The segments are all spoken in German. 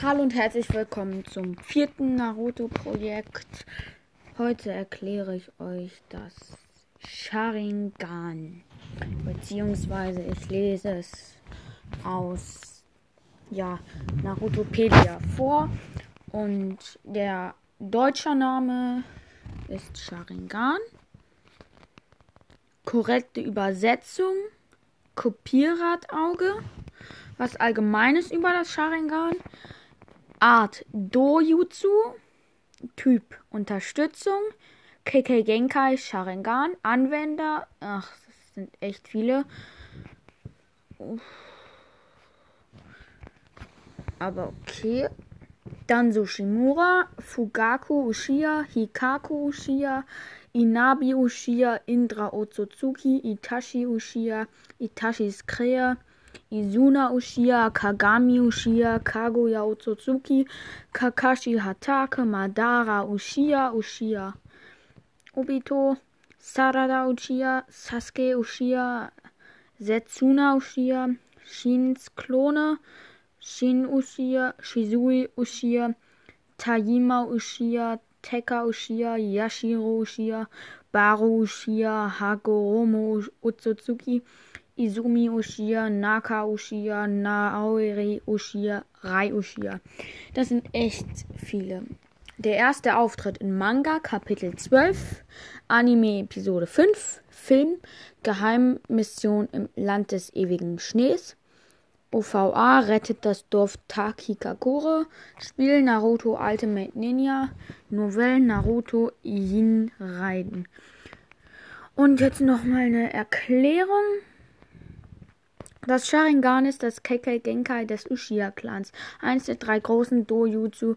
Hallo und herzlich willkommen zum vierten Naruto-Projekt. Heute erkläre ich euch das Sharingan. Beziehungsweise ich lese es aus ja, Narutopedia vor. Und der deutsche Name ist Sharingan. Korrekte Übersetzung: Kopierradauge. Was Allgemeines über das Sharingan. Art Dojutsu, Typ Unterstützung, KK Genkai Sharingan, Anwender, ach, das sind echt viele. Aber okay. Dann Sushimura, Fugaku Ushia, Hikaku Ushia, Inabi Ushia, Indra Otsutsuki, Itachi Ushia, Itachis Krea, Izuna Ushia, Kagami Ushia, Kaguya Otsutsuki, Kakashi Hatake, Madara Ushia, Ushia, Obito, Sarada Ushia, Sasuke Ushia, Setsuna Ushia, Shins Klone, Shin Ushia, Shizui Ushia, Tajima Ushia, Teka Ushia, Yashiro Ushia, Baru Ushia, Hagoromo Otsutsuki, Izumi Ushia, Naka Ushia, Naori Ushia, Rai Ushia. Das sind echt viele. Der erste Auftritt in Manga, Kapitel 12, Anime Episode 5, Film, Geheimmission im Land des ewigen Schnees. OVA rettet das Dorf Takikakure. Spiel Naruto Ultimate Ninja. Novelle Naruto Yin Raiden. Und jetzt nochmal eine Erklärung. Das Sharingan ist das Kekkei Genkai des Uchiha-Clans, eins der drei großen Dojutsu.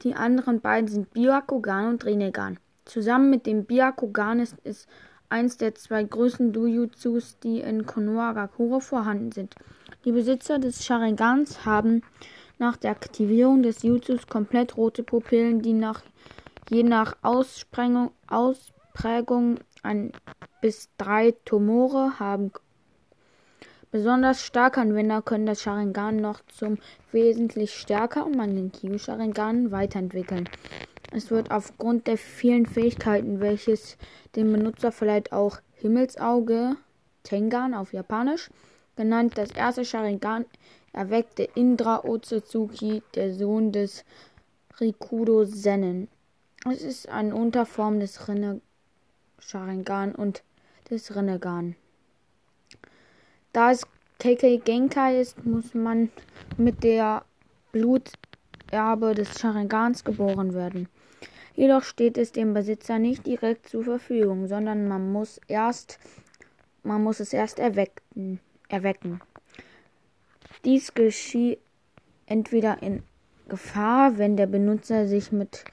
Die anderen beiden sind Byakugan und Rinnegan. Zusammen mit dem Byakugan ist es eins der zwei größten Dojutsus, die in Konohagakure vorhanden sind. Die Besitzer des Sharingans haben nach der Aktivierung des Jutsus komplett rote Pupillen, die nach, je nach Ausprägung ein bis drei Tumore haben Besonders starke Anwender können das Sharingan noch zum wesentlich stärkeren Mangenkyo Sharingan weiterentwickeln. Es wird aufgrund der vielen Fähigkeiten, welches dem Benutzer vielleicht auch Himmelsauge Tengan auf Japanisch genannt, das erste Sharingan erweckte Indra Otsutsuki, der Sohn des Rikudo Sennen. Es ist eine Unterform des Rinne Sharingan und des Rinnegan. Da es KK Genkai ist, muss man mit der Bluterbe des Sharingans geboren werden. Jedoch steht es dem Besitzer nicht direkt zur Verfügung, sondern man muss erst man muss es erst erwecken. erwecken. Dies geschieht entweder in Gefahr, wenn der Benutzer sich mit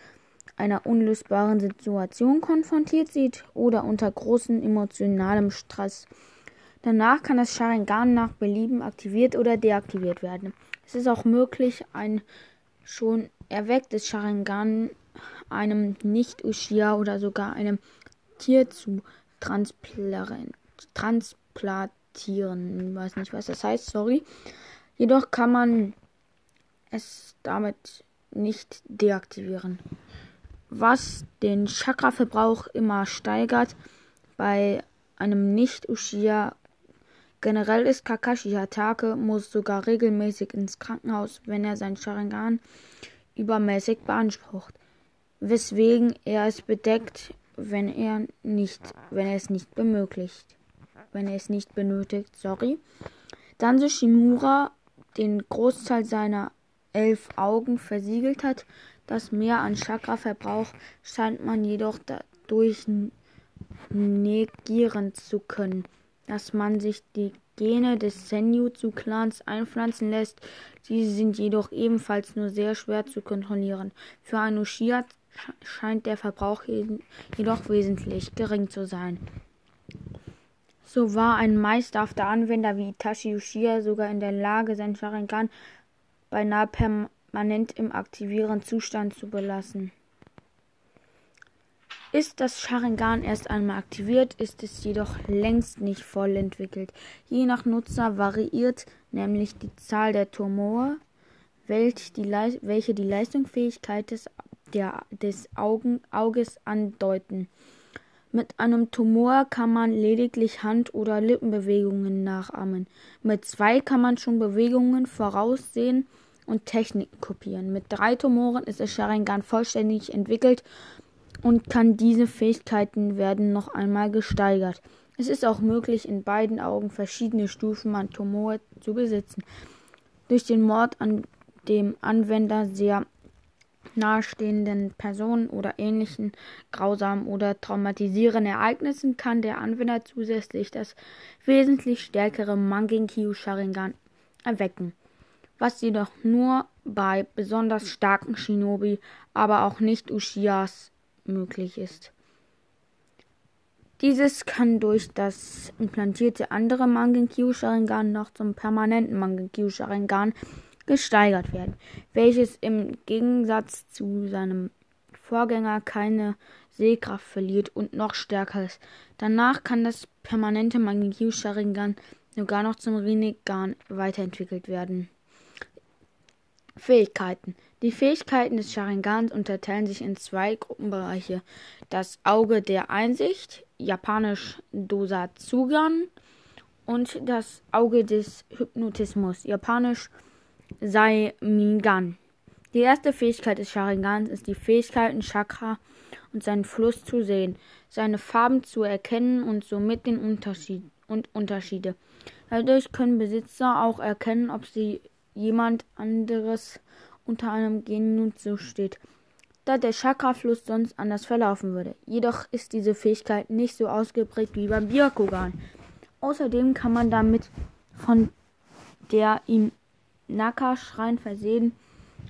einer unlösbaren Situation konfrontiert sieht oder unter großem emotionalem Stress. Danach kann das Sharingan nach Belieben aktiviert oder deaktiviert werden. Es ist auch möglich, ein schon erwecktes Sharingan einem Nicht-Ushia oder sogar einem Tier zu transplantieren. Ich weiß nicht, was das heißt, sorry. Jedoch kann man es damit nicht deaktivieren. Was den Chakra-Verbrauch immer steigert, bei einem Nicht-Ushia Generell ist Kakashi Hatake muss sogar regelmäßig ins Krankenhaus, wenn er sein Sharingan übermäßig beansprucht, weswegen er es bedeckt, wenn er nicht, wenn er es nicht bemöglicht, wenn er es nicht benötigt, sorry. Danzo Shimura den Großteil seiner elf Augen versiegelt hat, das Mehr an Chakra-Verbrauch scheint man jedoch dadurch negieren zu können dass man sich die Gene des Senjutsu-Clans einpflanzen lässt. Diese sind jedoch ebenfalls nur sehr schwer zu kontrollieren. Für einen Uchiha scheint der Verbrauch jedoch wesentlich gering zu sein. So war ein meisterhafter Anwender wie Itachi Uchiha sogar in der Lage, sein Sharingan beinahe permanent im aktivieren Zustand zu belassen. Ist das Sharingan erst einmal aktiviert, ist es jedoch längst nicht voll entwickelt. Je nach Nutzer variiert nämlich die Zahl der Tumore, welch die welche die Leistungsfähigkeit des, der, des Augen, Auges andeuten. Mit einem Tumor kann man lediglich Hand- oder Lippenbewegungen nachahmen. Mit zwei kann man schon Bewegungen voraussehen und Techniken kopieren. Mit drei Tumoren ist der Sharingan vollständig entwickelt und kann diese Fähigkeiten werden noch einmal gesteigert. Es ist auch möglich, in beiden Augen verschiedene Stufen an Tumor zu besitzen. Durch den Mord an dem Anwender sehr nahestehenden Personen oder ähnlichen grausamen oder traumatisierenden Ereignissen kann der Anwender zusätzlich das wesentlich stärkere Mangenkyo Sharingan erwecken, was jedoch nur bei besonders starken Shinobi, aber auch nicht Ushiyas möglich ist. Dieses kann durch das implantierte andere Mangenkyo Sharingan noch zum permanenten Mangenkyo Sharingan gesteigert werden, welches im Gegensatz zu seinem Vorgänger keine Sehkraft verliert und noch stärker ist. Danach kann das permanente Mangenkyo Sharingan sogar noch zum Rinnegan weiterentwickelt werden. Fähigkeiten. Die Fähigkeiten des Sharingans unterteilen sich in zwei Gruppenbereiche. Das Auge der Einsicht, japanisch Dosatsugan, und das Auge des Hypnotismus, japanisch Saimingan. Die erste Fähigkeit des Sharingans ist die Fähigkeit, ein Chakra und seinen Fluss zu sehen, seine Farben zu erkennen und somit den Unterschied und Unterschiede. Dadurch können Besitzer auch erkennen, ob sie jemand anderes unter einem Genutsu steht, da der Chakrafluss sonst anders verlaufen würde. Jedoch ist diese Fähigkeit nicht so ausgeprägt wie beim Byakugan. Außerdem kann man damit von der im Naka-Schrein versehen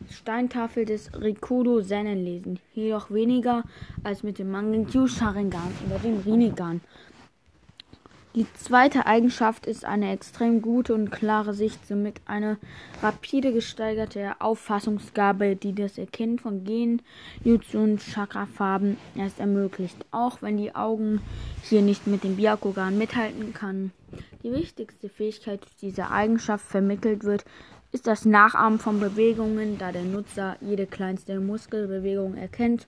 Steintafel des Rikudo Sennen lesen, jedoch weniger als mit dem Mangenkyu Sharingan oder dem Rinnegan. Die zweite Eigenschaft ist eine extrem gute und klare Sicht, somit eine rapide gesteigerte Auffassungsgabe, die das Erkennen von Gen, Jutsu und Chakra-Farben erst ermöglicht, auch wenn die Augen hier nicht mit dem Byakugan mithalten kann. Die wichtigste Fähigkeit, die diese Eigenschaft vermittelt wird, ist das Nachahmen von Bewegungen, da der Nutzer jede kleinste Muskelbewegung erkennt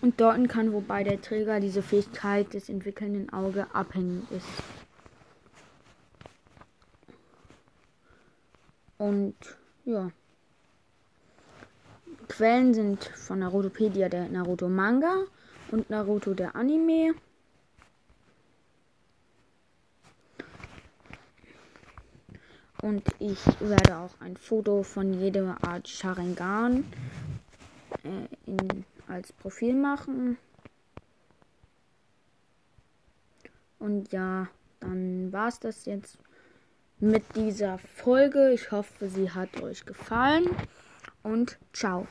und deuten kann, wobei der Träger diese Fähigkeit des entwickelnden Auge abhängig ist. Und ja. Quellen sind von Narutopedia der Naruto Manga und Naruto der Anime. Und ich werde auch ein Foto von jeder Art Sharingan äh, als Profil machen. Und ja, dann war es das jetzt mit dieser Folge. Ich hoffe, sie hat euch gefallen. Und ciao.